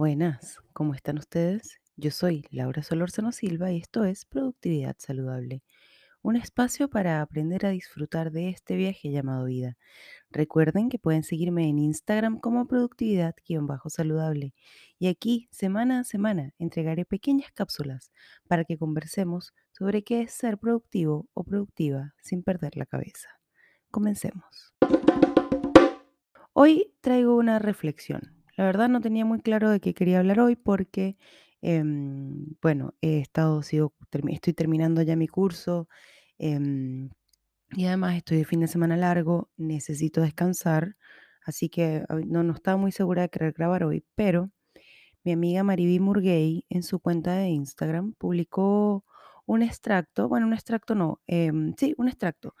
buenas, ¿cómo están ustedes? Yo soy Laura Solórzano Silva y esto es Productividad Saludable, un espacio para aprender a disfrutar de este viaje llamado vida. Recuerden que pueden seguirme en Instagram como productividad-saludable y aquí, semana a semana, entregaré pequeñas cápsulas para que conversemos sobre qué es ser productivo o productiva sin perder la cabeza. Comencemos. Hoy traigo una reflexión la verdad no tenía muy claro de qué quería hablar hoy porque, em, bueno, he estado, sigo, estoy terminando ya mi curso em, y además estoy de fin de semana largo, necesito descansar, así que no, no estaba muy segura de querer grabar hoy, pero mi amiga Mariby Murgay en su cuenta de Instagram publicó un extracto, bueno, un extracto no, em, sí, un extracto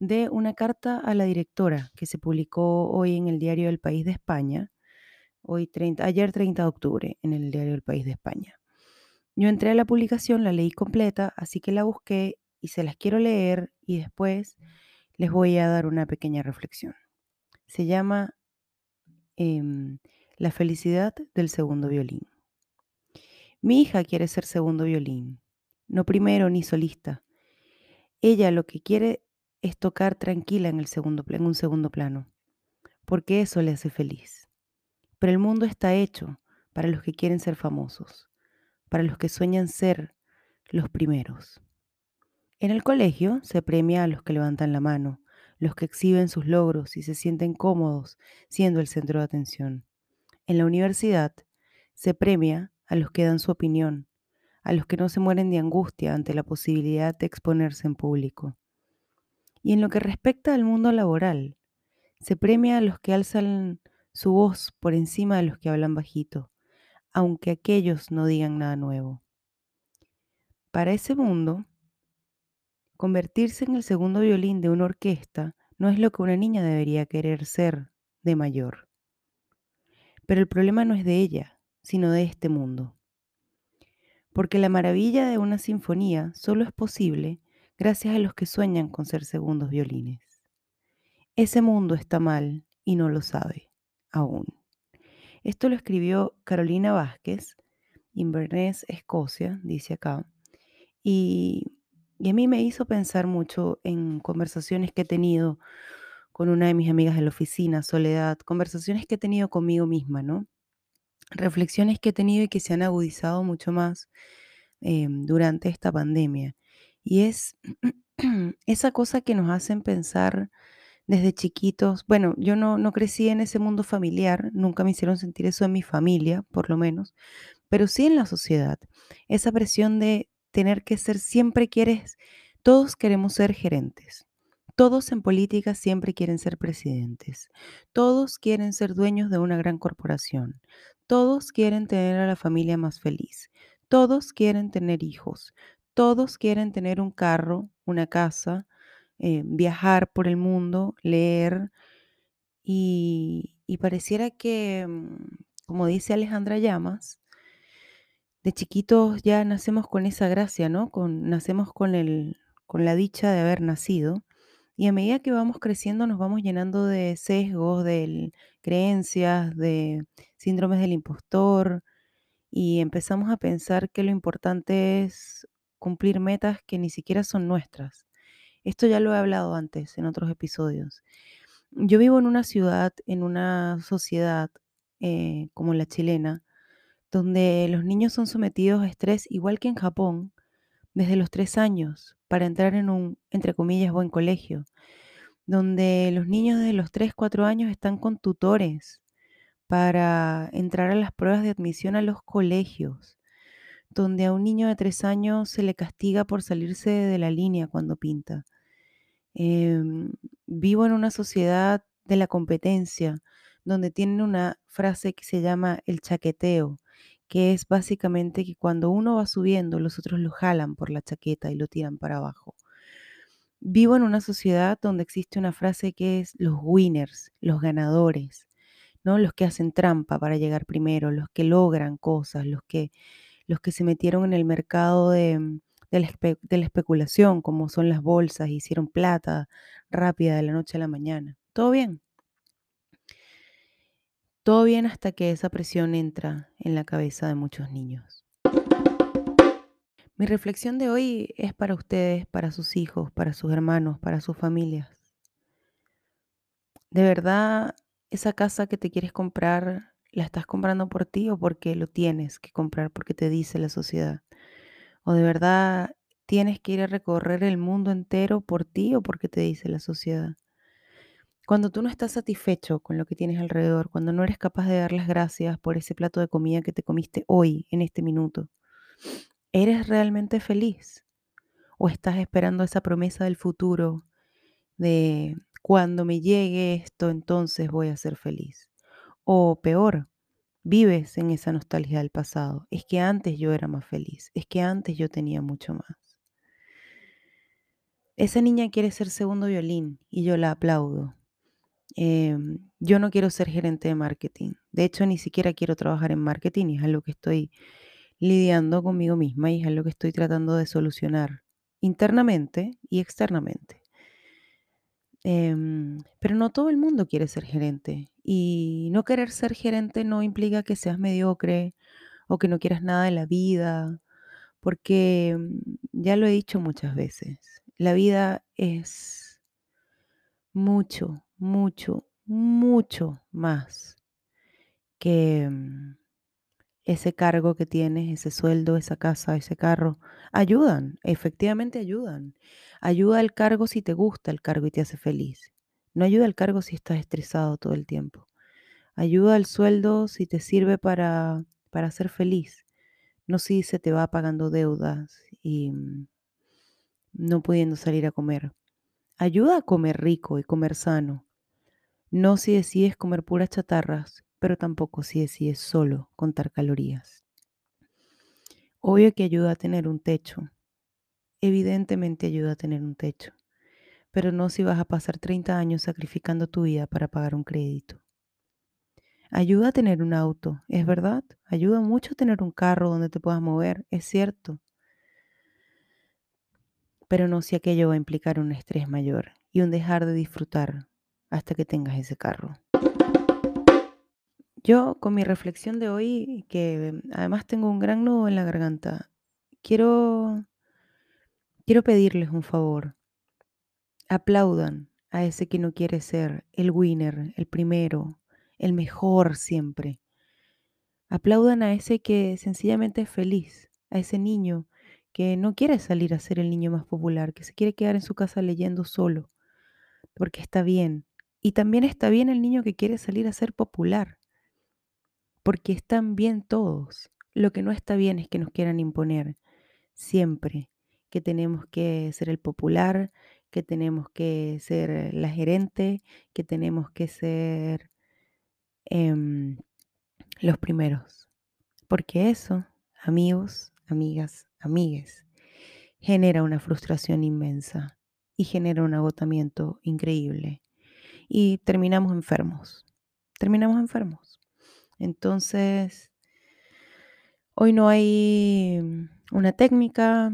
de una carta a la directora que se publicó hoy en el diario El País de España hoy 30, ayer 30 de octubre en el diario El País de España. Yo entré a la publicación, la leí completa, así que la busqué y se las quiero leer y después les voy a dar una pequeña reflexión. Se llama em, La felicidad del segundo violín. Mi hija quiere ser segundo violín, no primero ni solista. Ella lo que quiere es tocar tranquila en, el segundo, en un segundo plano, porque eso le hace feliz. Pero el mundo está hecho para los que quieren ser famosos, para los que sueñan ser los primeros. En el colegio se premia a los que levantan la mano, los que exhiben sus logros y se sienten cómodos siendo el centro de atención. En la universidad se premia a los que dan su opinión, a los que no se mueren de angustia ante la posibilidad de exponerse en público. Y en lo que respecta al mundo laboral, se premia a los que alzan su voz por encima de los que hablan bajito, aunque aquellos no digan nada nuevo. Para ese mundo, convertirse en el segundo violín de una orquesta no es lo que una niña debería querer ser de mayor. Pero el problema no es de ella, sino de este mundo. Porque la maravilla de una sinfonía solo es posible gracias a los que sueñan con ser segundos violines. Ese mundo está mal y no lo sabe aún. Esto lo escribió Carolina Vázquez, Inverness, Escocia, dice acá. Y, y a mí me hizo pensar mucho en conversaciones que he tenido con una de mis amigas de la oficina, Soledad, conversaciones que he tenido conmigo misma, ¿no? Reflexiones que he tenido y que se han agudizado mucho más eh, durante esta pandemia. Y es esa cosa que nos hacen pensar desde chiquitos, bueno, yo no, no crecí en ese mundo familiar, nunca me hicieron sentir eso en mi familia, por lo menos, pero sí en la sociedad. Esa presión de tener que ser, siempre quieres, todos queremos ser gerentes. Todos en política siempre quieren ser presidentes. Todos quieren ser dueños de una gran corporación. Todos quieren tener a la familia más feliz. Todos quieren tener hijos. Todos quieren tener un carro, una casa, eh, viajar por el mundo, leer, y, pareciera que, mm, como dice Alejandra Llamas, de chiquitos ya nacemos con esa gracia, ¿no? Con, nacemos con, el, con la dicha de haber nacido. Y a medida que vamos creciendo nos vamos llenando de sesgos, de creencias, de síndromes del impostor y empezamos a pensar que lo importante es cumplir metas que ni siquiera son nuestras. Esto ya lo he hablado antes en otros episodios. Yo vivo en una ciudad, en una sociedad eh, como la chilena, donde los niños son sometidos a estrés igual que en Japón desde los tres años para entrar en un, entre comillas, buen colegio, donde los niños de los tres, cuatro años están con tutores para entrar a las pruebas de admisión a los colegios, donde a un niño de tres años se le castiga por salirse de la línea cuando pinta, Em, vivo en una sociedad de la competencia, donde tienen una frase que se llama el chaqueteo, que es básicamente que cuando uno va subiendo, los otros lo jalan por la chaqueta y lo tiran para abajo. Vivo en una sociedad donde existe una frase que es los winners, los ganadores, ¿no? Los que hacen trampa para llegar primero, los que logran cosas, los que, los que se metieron en el mercado de, de la, especulación, como son las bolsas, hicieron plata rápida de la noche a la mañana. Todo bien. Todo bien hasta que esa presión entra en la cabeza de muchos niños. Mi reflexión de hoy es para ustedes, para sus hijos, para sus hermanos, para sus familias. ¿De verdad esa casa que te quieres comprar, la estás comprando por ti o porque lo tienes que comprar, porque te dice la sociedad? ¿O de verdad tienes que ir a recorrer el mundo entero por ti o porque te dice la sociedad? Cuando tú no estás satisfecho con lo que tienes alrededor, cuando no eres capaz de dar las gracias por ese plato de comida que te comiste hoy, en este minuto, ¿eres realmente feliz? ¿O estás esperando esa promesa del futuro de cuando me llegue esto, entonces voy a ser feliz? O peor, vives en esa nostalgia del pasado. Es que antes yo era más feliz, es que antes yo tenía mucho más. Esa niña quiere ser segundo violín y yo la aplaudo. Em, yo no quiero ser gerente de marketing. De hecho, ni siquiera quiero trabajar en marketing es algo que estoy lidiando conmigo misma y es algo que estoy tratando de solucionar internamente y externamente. Em, pero no todo el mundo quiere ser gerente y no querer ser gerente no implica que seas mediocre o que no quieras nada de la vida, porque mm, ya lo he dicho muchas veces, la vida es mucho, mucho, mucho más que mm, ese cargo que tienes, ese sueldo, esa casa, ese carro. Ayudan, efectivamente ayudan. Ayuda el cargo si te gusta el cargo y te hace feliz. No ayuda el cargo si estás estresado todo el tiempo. Ayuda el sueldo si te sirve para, para ser feliz. No si se te va pagando deudas y mm, no pudiendo salir a comer. Ayuda a comer rico y comer sano. No si decides comer puras chatarras, pero tampoco si decides solo contar calorías. Obvio que ayuda a tener un techo. Evidentemente ayuda a tener un techo. Pero no si vas a pasar 30 años sacrificando tu vida para pagar un crédito. Ayuda a tener un auto, es verdad. Ayuda mucho tener un carro donde te puedas mover, es cierto. Pero no si aquello va a implicar un estrés mayor y un dejar de disfrutar hasta que tengas ese carro. Yo con mi reflexión de hoy, que además tengo un gran nudo en la garganta, quiero, quiero pedirles un favor. Aplaudan a ese que no quiere ser el winner, el primero, el mejor siempre. Aplaudan a ese que sencillamente es feliz, a ese niño que no quiere salir a ser el niño más popular, que se quiere quedar en su casa leyendo solo, porque está bien. Y también está bien el niño que quiere salir a ser popular, porque están bien todos. Lo que no está bien es que nos quieran imponer siempre que tenemos que ser el popular, que tenemos que ser la gerente, que tenemos que ser em, los primeros. Porque eso, amigos, amigas, amigues, genera una frustración inmensa y genera un agotamiento increíble. Y terminamos enfermos. Terminamos enfermos. Entonces, hoy no hay una técnica,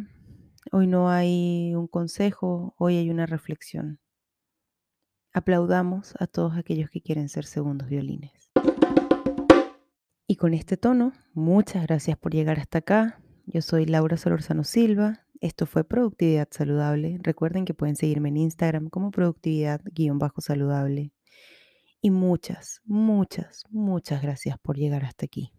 hoy no hay un consejo, hoy hay una reflexión. Aplaudamos a todos aquellos que quieren ser segundos violines. Y con este tono, muchas gracias por llegar hasta acá. Yo soy Laura Solorzano Silva. Esto fue Productividad Saludable. Recuerden que pueden seguirme en Instagram como productividad-saludable. Y muchas, muchas, muchas gracias por llegar hasta aquí.